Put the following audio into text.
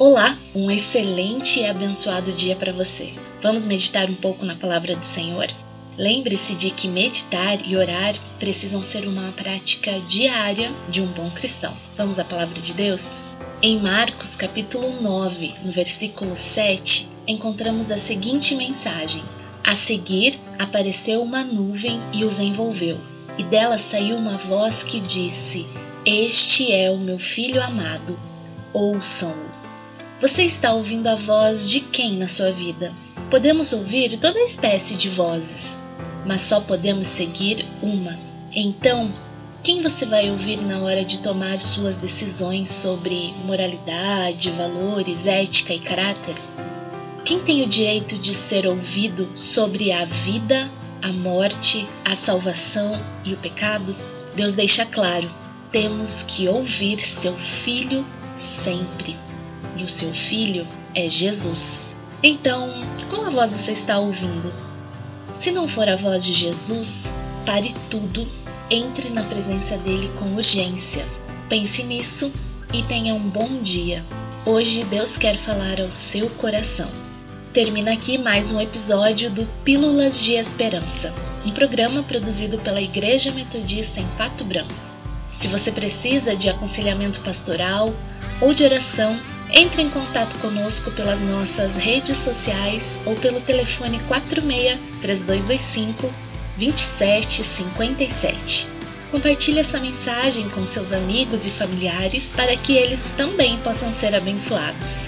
Olá, um excelente e abençoado dia para você. Vamos meditar um pouco na palavra do Senhor? Lembre-se de que meditar e orar precisam ser uma prática diária de um bom cristão. Vamos à palavra de Deus? Em Marcos, capítulo 9, no versículo 7, encontramos a seguinte mensagem: A seguir apareceu uma nuvem e os envolveu, e dela saiu uma voz que disse: Este é o meu filho amado, ouçam-o. Você está ouvindo a voz de quem na sua vida? Podemos ouvir toda espécie de vozes, mas só podemos seguir uma. Então, quem você vai ouvir na hora de tomar suas decisões sobre moralidade, valores, ética e caráter? Quem tem o direito de ser ouvido sobre a vida, a morte, a salvação e o pecado? Deus deixa claro: temos que ouvir seu filho sempre e o seu filho é Jesus. Então, qual a voz você está ouvindo? Se não for a voz de Jesus, pare tudo, entre na presença dele com urgência. Pense nisso e tenha um bom dia. Hoje Deus quer falar ao seu coração. Termina aqui mais um episódio do Pílulas de Esperança, um programa produzido pela Igreja Metodista em Pato Branco. Se você precisa de aconselhamento pastoral ou de oração, entre em contato conosco pelas nossas redes sociais ou pelo telefone 46 3225 2757. Compartilhe essa mensagem com seus amigos e familiares para que eles também possam ser abençoados.